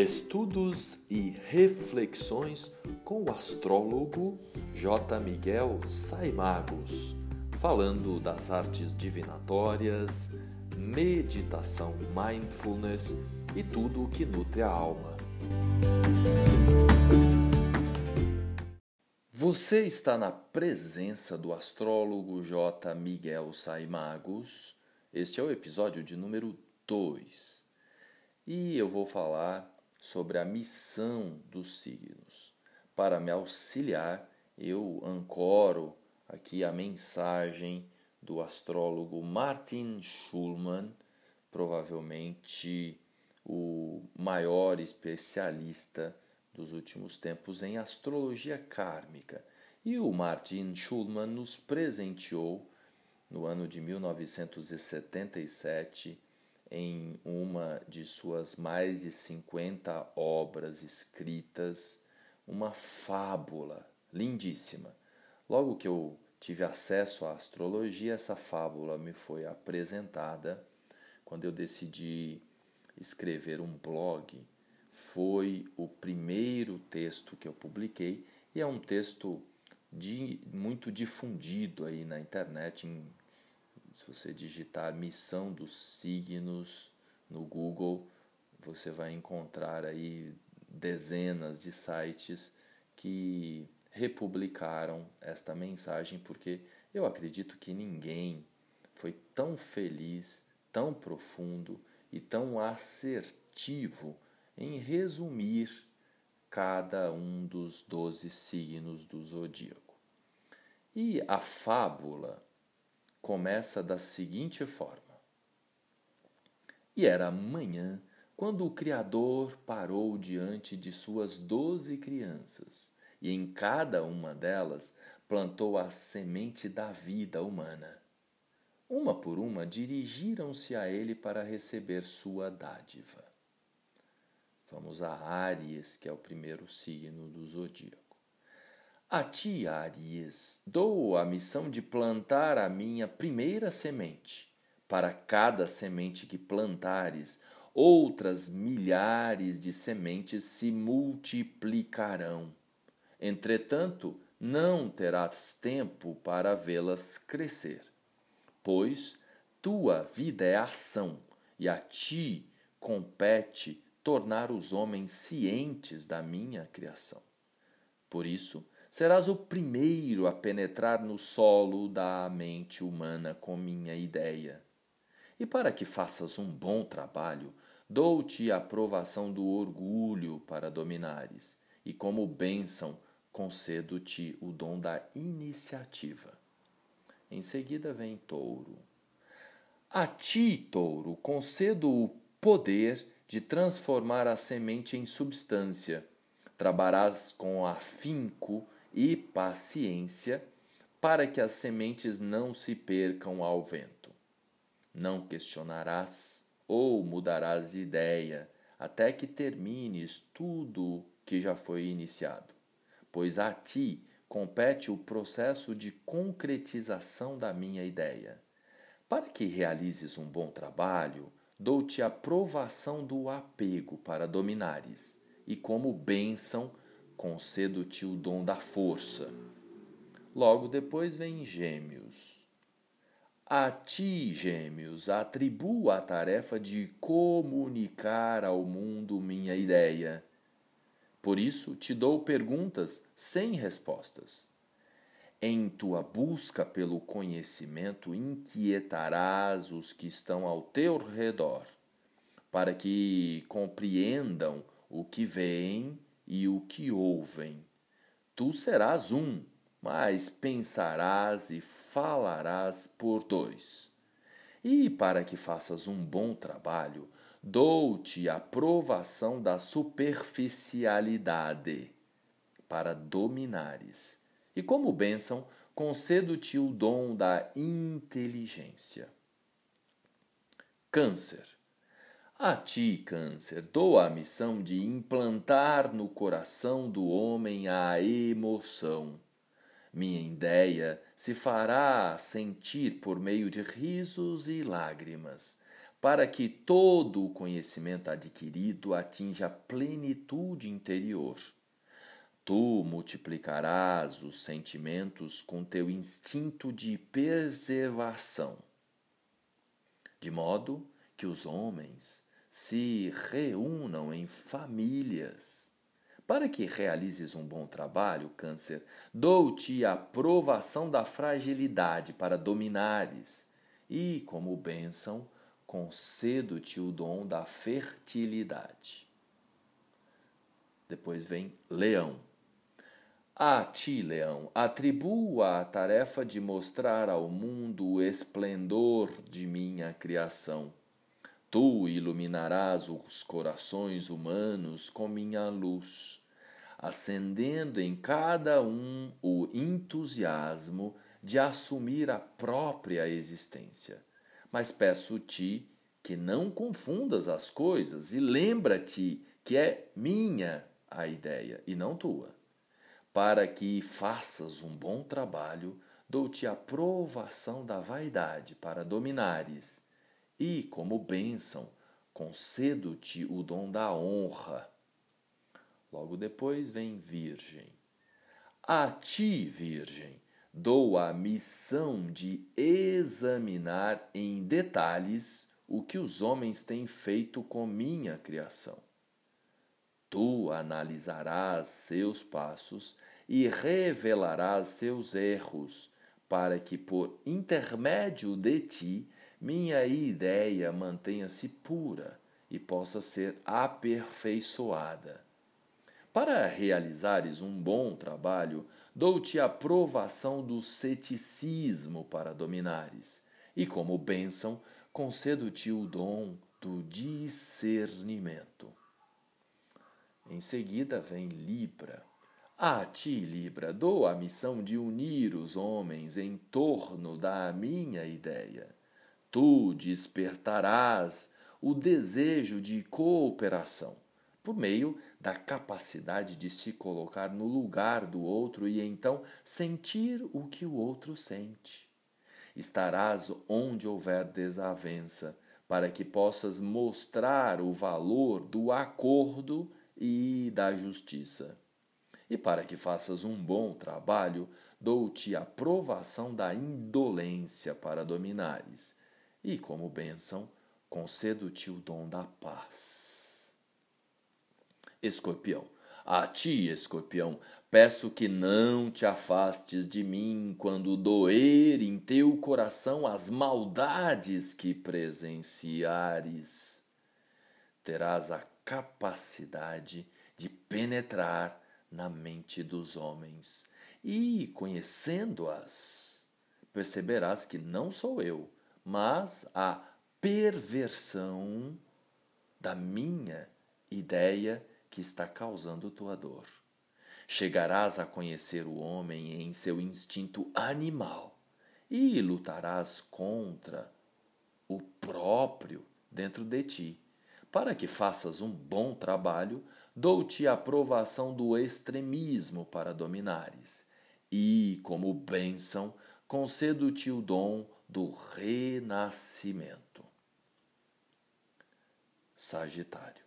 Estudos e reflexões com o astrólogo J. Miguel Saimagos, falando das artes divinatórias, meditação, mindfulness e tudo o que nutre a alma. Você está na presença do astrólogo J. Miguel Saimagos. Este é o episódio de número 2. E eu vou falar sobre a missão dos signos. Para me auxiliar, eu ancoro aqui a mensagem do astrólogo Martin Schulman, provavelmente o maior especialista dos últimos tempos em astrologia kármica. E o Martin Schulman nos presenteou no ano de 1977 em uma de suas mais de 50 obras escritas, uma fábula lindíssima. Logo que eu tive acesso à astrologia, essa fábula me foi apresentada quando eu decidi escrever um blog. Foi o primeiro texto que eu publiquei e é um texto de, muito difundido aí na internet em se você digitar missão dos signos no Google, você vai encontrar aí dezenas de sites que republicaram esta mensagem, porque eu acredito que ninguém foi tão feliz, tão profundo e tão assertivo em resumir cada um dos doze signos do zodíaco. E a fábula começa da seguinte forma: E era manhã quando o Criador parou diante de suas doze crianças, e em cada uma delas plantou a semente da vida humana. Uma por uma dirigiram-se a ele para receber sua dádiva. Vamos a Áries, que é o primeiro signo do zodíaco. A ti, Aries, dou a missão de plantar a minha primeira semente. Para cada semente que plantares, outras milhares de sementes se multiplicarão. Entretanto, não terás tempo para vê-las crescer, pois tua vida é ação, e a ti compete tornar os homens cientes da minha criação. Por isso, serás o primeiro a penetrar no solo da mente humana com minha ideia. E para que faças um bom trabalho, dou-te a aprovação do orgulho para dominares, e como bênção concedo-te o dom da iniciativa. Em seguida vem Touro. A ti, Touro, concedo o poder de transformar a semente em substância. Trabalharás com afinco e paciência para que as sementes não se percam ao vento. Não questionarás ou mudarás de ideia até que termines tudo que já foi iniciado, pois a ti compete o processo de concretização da minha ideia. Para que realizes um bom trabalho, dou-te a provação do apego para dominares, e como bênção concedo-te o dom da força. Logo depois vem Gêmeos. A ti, Gêmeos, atribuo a tarefa de comunicar ao mundo minha ideia. Por isso te dou perguntas sem respostas. Em tua busca pelo conhecimento, inquietarás os que estão ao teu redor, para que compreendam o que veem e o que ouvem. Tu serás um, mas pensarás e falarás por dois. E para que faças um bom trabalho, dou-te a provação da superficialidade, para dominares. E como bênção, concedo-te o dom da inteligência. Câncer a ti, Câncer, dou a missão de implantar no coração do homem a emoção. Minha ideia se fará sentir por meio de risos e lágrimas, para que todo o conhecimento adquirido atinja a plenitude interior. Tu multiplicarás os sentimentos com teu instinto de preservação, de modo que os homens se reúnam em famílias. Para que realizes um bom trabalho, Câncer, dou-te a provação da fragilidade para dominares, e, como bênção, concedo-te o dom da fertilidade. Depois vem Leão. A ti, Leão, atribuo a tarefa de mostrar ao mundo o esplendor de minha criação. Tu iluminarás os corações humanos com minha luz, acendendo em cada um o entusiasmo de assumir a própria existência mas peço-te que não confundas as coisas e lembra-te que é minha a ideia e não tua. Para que faças um bom trabalho, dou-te a provação da vaidade para dominares, e, como bênção, concedo-te o dom da honra. Logo depois vem Virgem. A ti, Virgem, dou a missão de examinar em detalhes o que os homens têm feito com minha criação. Tu analisarás seus passos e revelarás seus erros, para que por intermédio de ti minha ideia mantenha-se pura e possa ser aperfeiçoada. Para realizares um bom trabalho, dou-te a provação do ceticismo para dominares, e como bênção, concedo-te o dom do discernimento. Em seguida vem Libra. A ti, Libra, dou a missão de unir os homens em torno da minha ideia. Tu despertarás o desejo de cooperação por meio da capacidade de se colocar no lugar do outro e então sentir o que o outro sente. Estarás onde houver desavença, para que possas mostrar o valor do acordo e da justiça. E para que faças um bom trabalho, dou-te a provação da indolência para dominares, e como bênção, concedo-te o dom da paz. Escorpião. A ti, escorpião, peço que não te afastes de mim quando doer em teu coração as maldades que presenciares. Terás a capacidade de penetrar na mente dos homens e, conhecendo-as, perceberás que não sou eu, mas a perversão da minha ideia que está causando tua dor. Chegarás a conhecer o homem em seu instinto animal e lutarás contra o próprio dentro de ti. Para que faças um bom trabalho, dou-te a aprovação do extremismo para dominares, e, como bênção, concedo-te o dom do renascimento. Sagitário.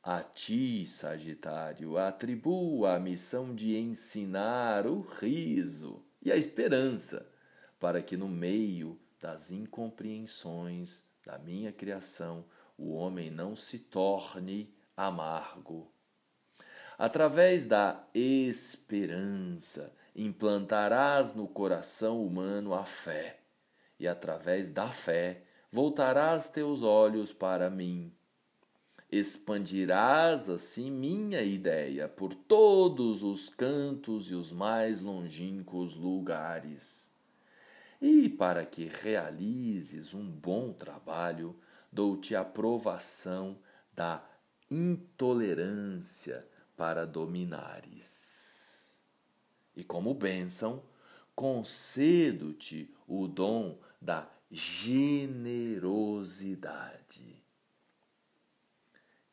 A ti, Sagitário, atribuo a missão de ensinar o riso e a esperança, para que no meio das incompreensões da minha criação o homem não se torne amargo. Através da esperança implantarás no coração humano a fé, e através da fé voltarás teus olhos para mim expandirás assim minha ideia por todos os cantos e os mais longínquos lugares. E para que realizes um bom trabalho, dou-te aprovação da intolerância para dominares. E como bênção, concedo-te o dom da generosidade.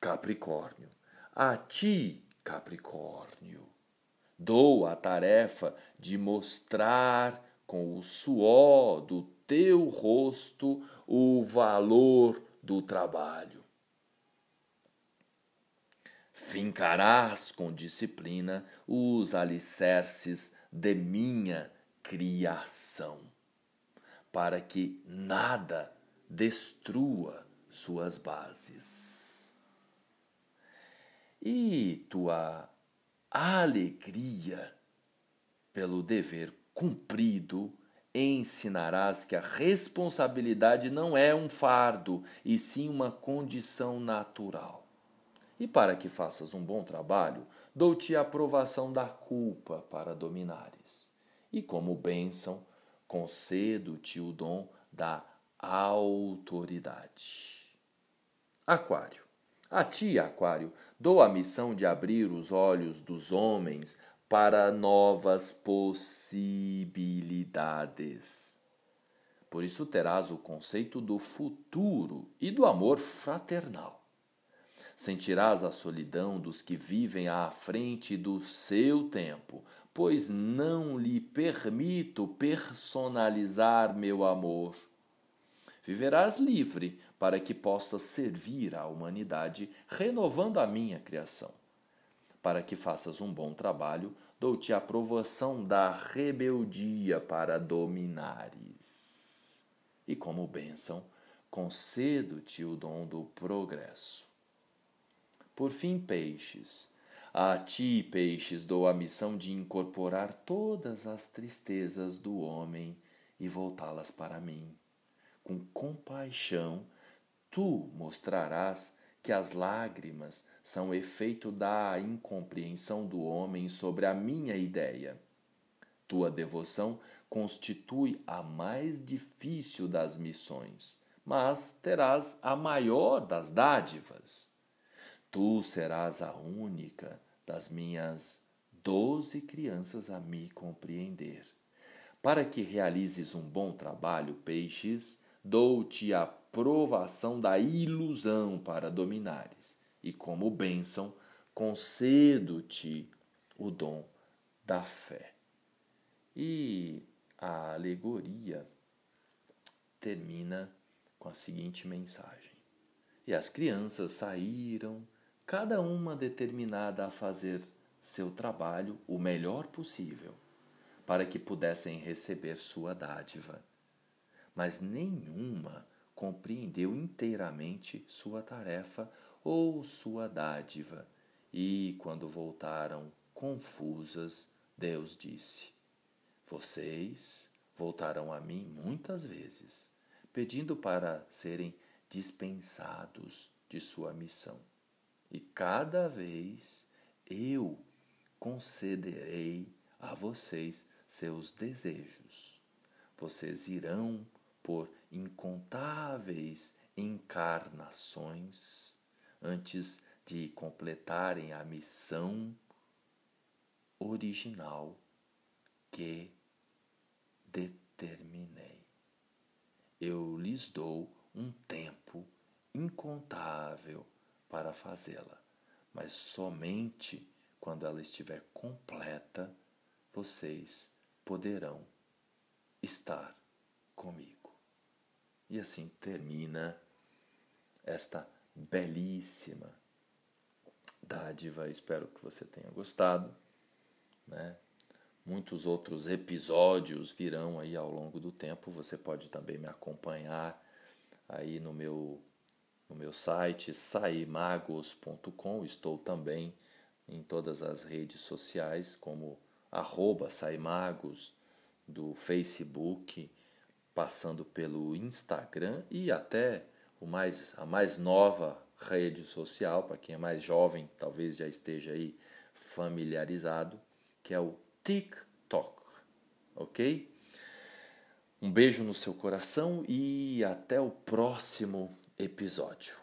Capricórnio. A ti, Capricórnio, dou a tarefa de mostrar com o suor do teu rosto o valor do trabalho. Fincarás com disciplina os alicerces de minha criação, para que nada destrua suas bases. E tua alegria pelo dever cumprido ensinarás que a responsabilidade não é um fardo, e sim uma condição natural. E para que faças um bom trabalho, dou-te a aprovação da culpa para dominares. E como bênção, concedo-te o dom da autoridade. Aquário. A ti, Aquário, dou a missão de abrir os olhos dos homens para novas possibilidades. Por isso terás o conceito do futuro e do amor fraternal. Sentirás a solidão dos que vivem à frente do seu tempo, pois não lhe permito personalizar meu amor. Viverás livre para que possas servir à humanidade, renovando a minha criação para que faças um bom trabalho, dou-te a aprovação da rebeldia para dominares. E como bênção, concedo-te o dom do progresso. Por fim, peixes. A ti, peixes, dou a missão de incorporar todas as tristezas do homem e voltá-las para mim. Com compaixão, tu mostrarás que as lágrimas são efeito da incompreensão do homem sobre a minha ideia. Tua devoção constitui a mais difícil das missões, mas terás a maior das dádivas. Tu serás a única das minhas doze crianças a me compreender. Para que realizes um bom trabalho, peixes, dou-te a provação da ilusão para dominares, e como bênção, concedo-te o dom da fé. E a alegoria termina com a seguinte mensagem: E as crianças saíram, cada uma determinada a fazer seu trabalho o melhor possível, para que pudessem receber sua dádiva. Mas nenhuma compreendeu inteiramente sua tarefa ou sua dádiva, e, quando voltaram confusas, Deus disse: Vocês voltarão a mim muitas vezes, pedindo para serem dispensados de sua missão. E cada vez eu concederei a vocês seus desejos. Vocês irão por incontáveis encarnações antes de completarem a missão original que determinei. Eu lhes dou um tempo incontável para fazê-la, mas somente quando ela estiver completa vocês poderão estar comigo. E assim termina esta belíssima dádiva. Espero que você tenha gostado. Né? Muitos outros episódios virão aí ao longo do tempo. Você pode também me acompanhar aí no meu, no meu site saimagos.com. Estou também em todas as redes sociais, como arroba saimagos do Facebook passando pelo Instagram e até o mais, a mais nova rede social, para quem é mais jovem, talvez já esteja aí familiarizado, que é o TikTok. Ok? Um beijo no seu coração e até o próximo episódio.